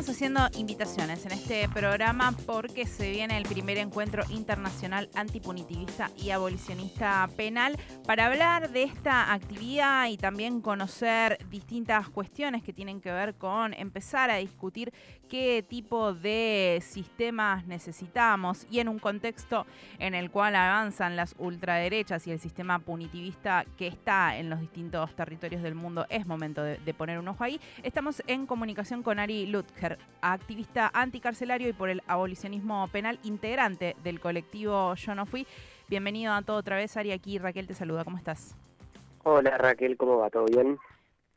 Haciendo invitaciones en este programa porque se viene el primer encuentro internacional antipunitivista y abolicionista penal para hablar de esta actividad y también conocer distintas cuestiones que tienen que ver con empezar a discutir qué tipo de sistemas necesitamos y en un contexto en el cual avanzan las ultraderechas y el sistema punitivista que está en los distintos territorios del mundo, es momento de, de poner un ojo ahí. Estamos en comunicación con Ari Lutger, activista anticarcelario y por el abolicionismo penal, integrante del colectivo Yo No Fui. Bienvenido a todo otra vez, Ari. Aquí Raquel te saluda. ¿Cómo estás? Hola Raquel, ¿cómo va? ¿Todo bien?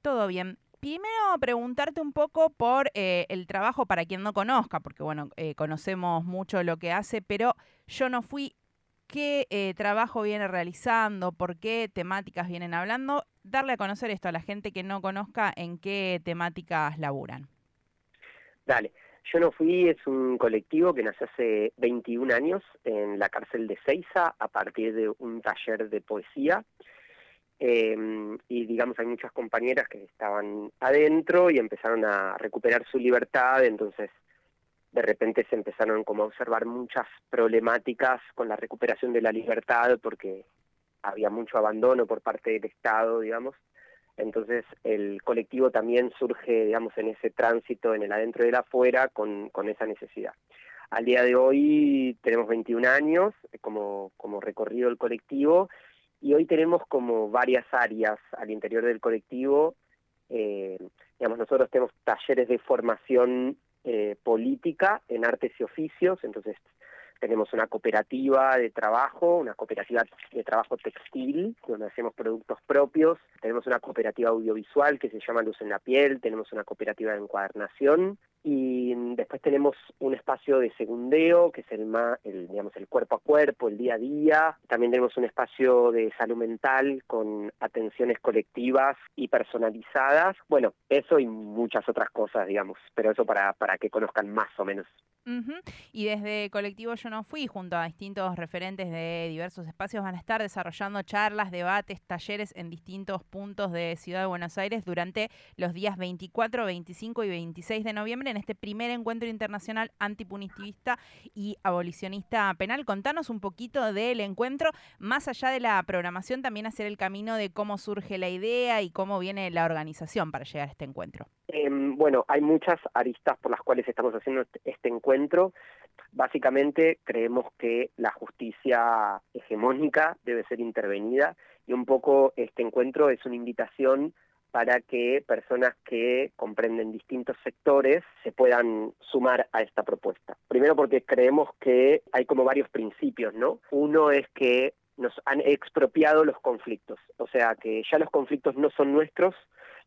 Todo bien. Primero preguntarte un poco por eh, el trabajo para quien no conozca, porque bueno, eh, conocemos mucho lo que hace, pero yo no fui. ¿Qué eh, trabajo viene realizando? ¿Por qué temáticas vienen hablando? Darle a conocer esto a la gente que no conozca en qué temáticas laburan. Dale. Yo no fui, es un colectivo que nació hace 21 años en la cárcel de Ceiza a partir de un taller de poesía. Eh, y digamos, hay muchas compañeras que estaban adentro y empezaron a recuperar su libertad, entonces de repente se empezaron como a observar muchas problemáticas con la recuperación de la libertad porque había mucho abandono por parte del Estado, digamos. Entonces el colectivo también surge, digamos, en ese tránsito, en el adentro y el afuera, con, con esa necesidad. Al día de hoy tenemos 21 años como, como recorrido el colectivo y hoy tenemos como varias áreas al interior del colectivo. Eh, digamos, nosotros tenemos talleres de formación eh, política en artes y oficios, entonces tenemos una cooperativa de trabajo, una cooperativa de trabajo textil, donde hacemos productos propios. Tenemos una cooperativa audiovisual que se llama Luz en la Piel. Tenemos una cooperativa de encuadernación. Y después tenemos un espacio de segundeo, que es el, más, el, digamos, el cuerpo a cuerpo, el día a día. También tenemos un espacio de salud mental con atenciones colectivas y personalizadas. Bueno, eso y muchas otras cosas, digamos, pero eso para, para que conozcan más o menos Y desde Colectivo Yo No Fui, junto a distintos referentes de diversos espacios, van a estar desarrollando charlas, debates, talleres en distintos puntos de Ciudad de Buenos Aires durante los días 24, 25 y 26 de noviembre en este primer encuentro internacional antipunitivista y abolicionista penal. Contanos un poquito del encuentro, más allá de la programación, también hacer el camino de cómo surge la idea y cómo viene la organización para llegar a este encuentro. Eh, bueno, hay muchas aristas por las cuales estamos haciendo este, este encuentro. Básicamente creemos que la justicia hegemónica debe ser intervenida y un poco este encuentro es una invitación para que personas que comprenden distintos sectores se puedan sumar a esta propuesta. Primero porque creemos que hay como varios principios, ¿no? Uno es que nos han expropiado los conflictos, o sea que ya los conflictos no son nuestros,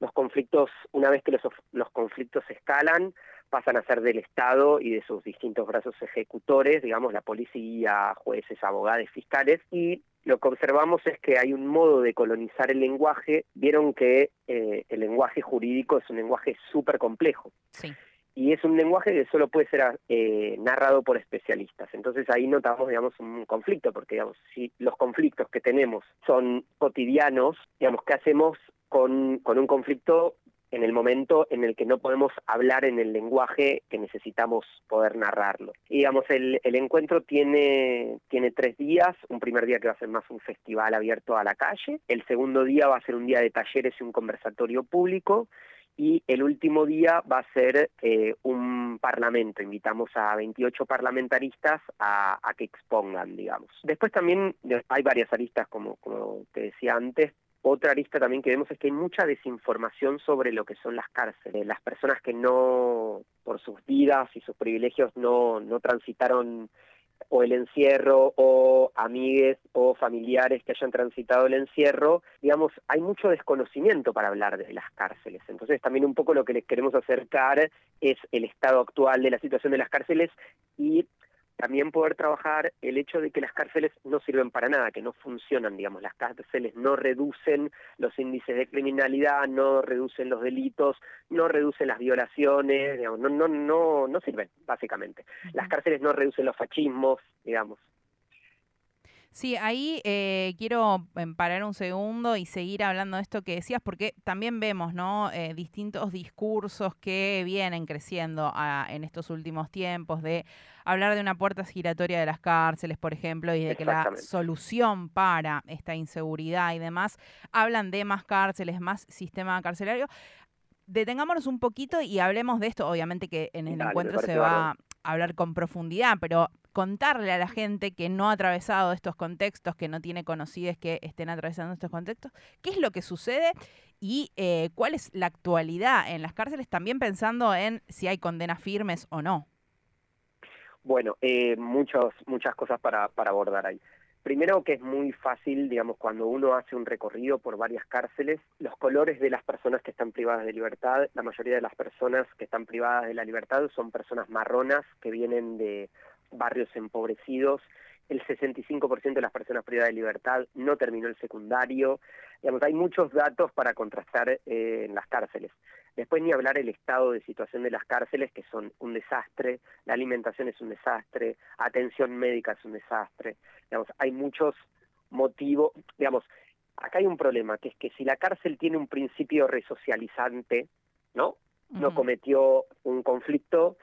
los conflictos, una vez que los, los conflictos escalan, pasan a ser del Estado y de sus distintos brazos ejecutores, digamos, la policía, jueces, abogados, fiscales, y lo que observamos es que hay un modo de colonizar el lenguaje. Vieron que eh, el lenguaje jurídico es un lenguaje súper complejo. Sí. Y es un lenguaje que solo puede ser eh, narrado por especialistas. Entonces ahí notamos, digamos, un conflicto, porque, digamos, si los conflictos que tenemos son cotidianos, digamos, ¿qué hacemos con, con un conflicto en el momento en el que no podemos hablar en el lenguaje que necesitamos poder narrarlo. Y digamos, el, encuentro tiene, tiene tres días, un primer día que va a ser más un festival abierto a la calle, el segundo día va a ser un día de talleres y un conversatorio público, y el último día va a ser eh, un parlamento. Invitamos a 28 parlamentaristas a, que expongan, digamos. Después también hay varias aristas, como te decía antes, otra arista también que vemos es que hay mucha desinformación sobre lo que son las cárceles. Las personas que no, por sus vidas y sus privilegios, no, no transitaron o el encierro o amigues o familiares que hayan transitado el encierro, digamos, hay mucho desconocimiento para hablar de las cárceles. Entonces también un poco lo que les queremos acercar es el estado actual de la situación de las cárceles y también poder trabajar el hecho de que las cárceles no sirven para nada, que no funcionan, digamos, las cárceles no reducen los índices de criminalidad, no reducen los delitos, no reducen las violaciones, digamos, no, no, no, no sirven, básicamente. Las cárceles no reducen los fascismos, digamos. Sí, ahí eh, quiero em, parar un segundo y seguir hablando de esto que decías, porque también vemos, ¿no? Eh, distintos discursos que vienen creciendo ah, en estos últimos tiempos de hablar de una puerta giratoria de las cárceles, por ejemplo, y de que la solución para esta inseguridad y demás hablan de más cárceles, más sistema carcelario. Detengámonos un poquito y hablemos de esto. Obviamente que en el encuentro se va a hablar con profundidad, pero contarle a la gente que no ha atravesado estos contextos, que no tiene conocidos que estén atravesando estos contextos, qué es lo que sucede y eh, cuál es la actualidad en las cárceles, también pensando en si hay condenas firmes o no. Bueno, eh, muchos, muchas cosas para, para abordar ahí. Primero que es muy fácil, digamos, cuando uno hace un recorrido por varias cárceles, los colores de las personas que están privadas de libertad, la mayoría de las personas que están privadas de la libertad son personas marronas que vienen de barrios empobrecidos, el 65% de las personas privadas de libertad no terminó el secundario. Digamos, hay muchos datos para contrastar eh, en las cárceles. Después ni hablar el estado de situación de las cárceles, que son un desastre, la alimentación es un desastre, atención médica es un desastre. Digamos, hay muchos motivos, digamos, acá hay un problema, que es que si la cárcel tiene un principio resocializante, ¿no? No cometió un conflicto,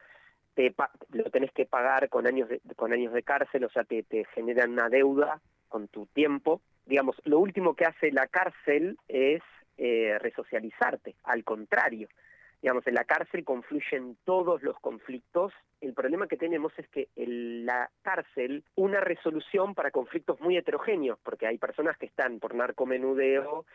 te, lo tenés que pagar con años de, con años de cárcel, o sea, te, te generan una deuda con tu tiempo. Digamos, lo último que hace la cárcel es eh, resocializarte, al contrario. Digamos, en la cárcel confluyen todos los conflictos. El problema que tenemos es que en la cárcel una resolución para conflictos muy heterogéneos, porque hay personas que están por narcomenudeo,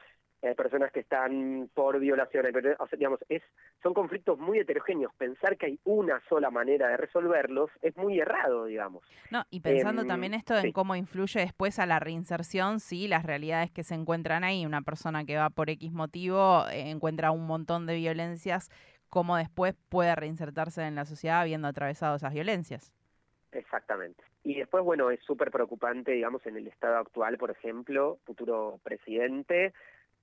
hay personas que están por violaciones, o sea, digamos, es, son conflictos muy heterogéneos. Pensar que hay una sola manera de resolverlos es muy errado, digamos. No, y pensando em, también esto en cómo influye después a la reinserción, sí, las realidades que se encuentran ahí, una persona que va por X motivo eh, encuentra un montón de violencias, cómo después puede reinsertarse en la sociedad habiendo atravesado esas violencias. Exactamente. Y después, bueno, es súper preocupante, digamos, en el estado actual, por ejemplo, futuro presidente,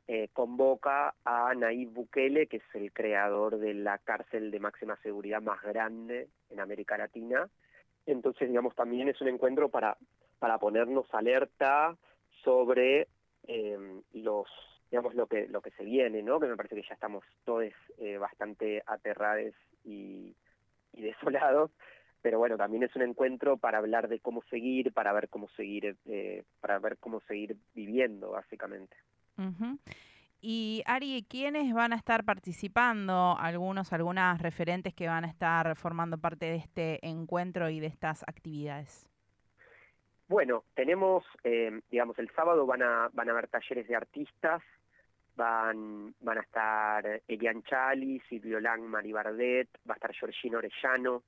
eh, convoca a Nayib Bukele, que es el creador de la cárcel de máxima seguridad más grande en América Latina. Entonces, digamos, también es un encuentro para, para ponernos alerta sobre eh, los digamos lo que lo que se viene no que me parece que ya estamos todos eh, bastante aterrados y, desolados. Pero bueno también es un encuentro para hablar de cómo seguir para ver cómo seguir eh, para ver cómo seguir viviendo básicamente y Ari, ¿quiénes van a estar participando? Algunos, algunas referentes que van a estar formando parte de este encuentro y de estas actividades. Bueno, tenemos, eh, digamos, el sábado van a, van a haber talleres de artistas, van, van a estar Elian Chali, Silvio Lang, Mari Bardet, va a estar Georgino Orellano,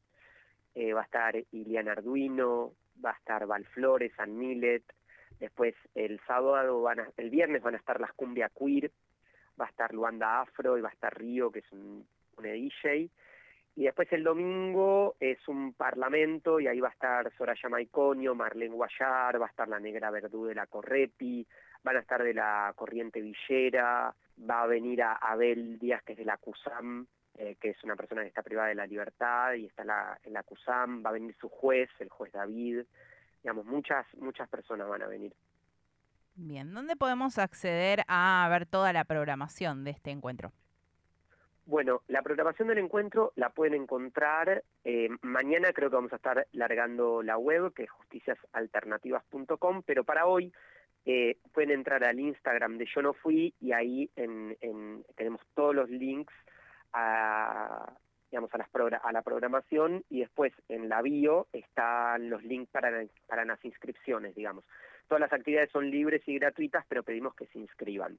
eh, va a estar Iliana Arduino, va a estar Val Flores, San Milet, Después el sábado, van a, el viernes van a estar las cumbia queer, va a estar Luanda Afro y va a estar Río, que es un, un DJ. Y después el domingo es un parlamento y ahí va a estar Soraya Maiconio, Marlene Guayar, va a estar la Negra Verdú de la Correpi, van a estar de la Corriente Villera, va a venir a Abel Díaz, que es de la CUSAM, eh, que es una persona que está privada de la libertad y está la, en la CUSAM, va a venir su juez, el juez David, digamos, muchas, muchas personas van a venir. Bien, ¿dónde podemos acceder a ver toda la programación de este encuentro? Bueno, la programación del encuentro la pueden encontrar eh, mañana, creo que vamos a estar largando la web, que es justiciasalternativas.com, pero para hoy eh, pueden entrar al Instagram de Yo No Fui y ahí en, tenemos todos los links a, digamos, a, las a la programación y después en la bio están los links para, para las inscripciones, digamos. Todas las actividades son libres y gratuitas, pero pedimos que se inscriban.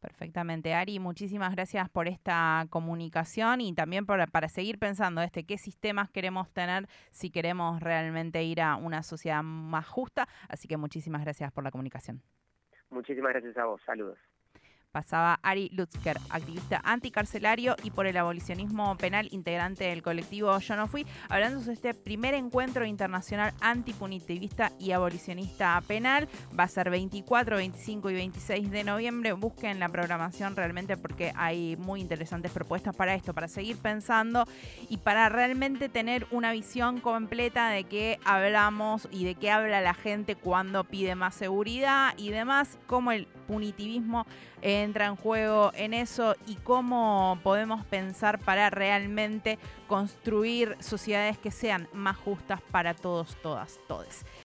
Perfectamente, Ari, muchísimas gracias por esta comunicación y también para seguir pensando este qué sistemas queremos tener si queremos realmente ir a una sociedad más justa. Así que muchísimas gracias por la comunicación. Muchísimas gracias a vos, saludos. Pasaba Ari Lutzker, activista anticarcelario y por el abolicionismo penal, integrante del colectivo Yo No Fui, hablando de este primer encuentro internacional antipunitivista y abolicionista penal. Va a ser 24, 25 y 26 de noviembre. Busquen la programación realmente porque hay muy interesantes propuestas para esto, para seguir pensando y para realmente tener una visión completa de qué hablamos y de qué habla la gente cuando pide más seguridad y demás, cómo el punitivismo entra en juego en eso y cómo podemos pensar para realmente construir sociedades que sean más justas para todos, todas, todes.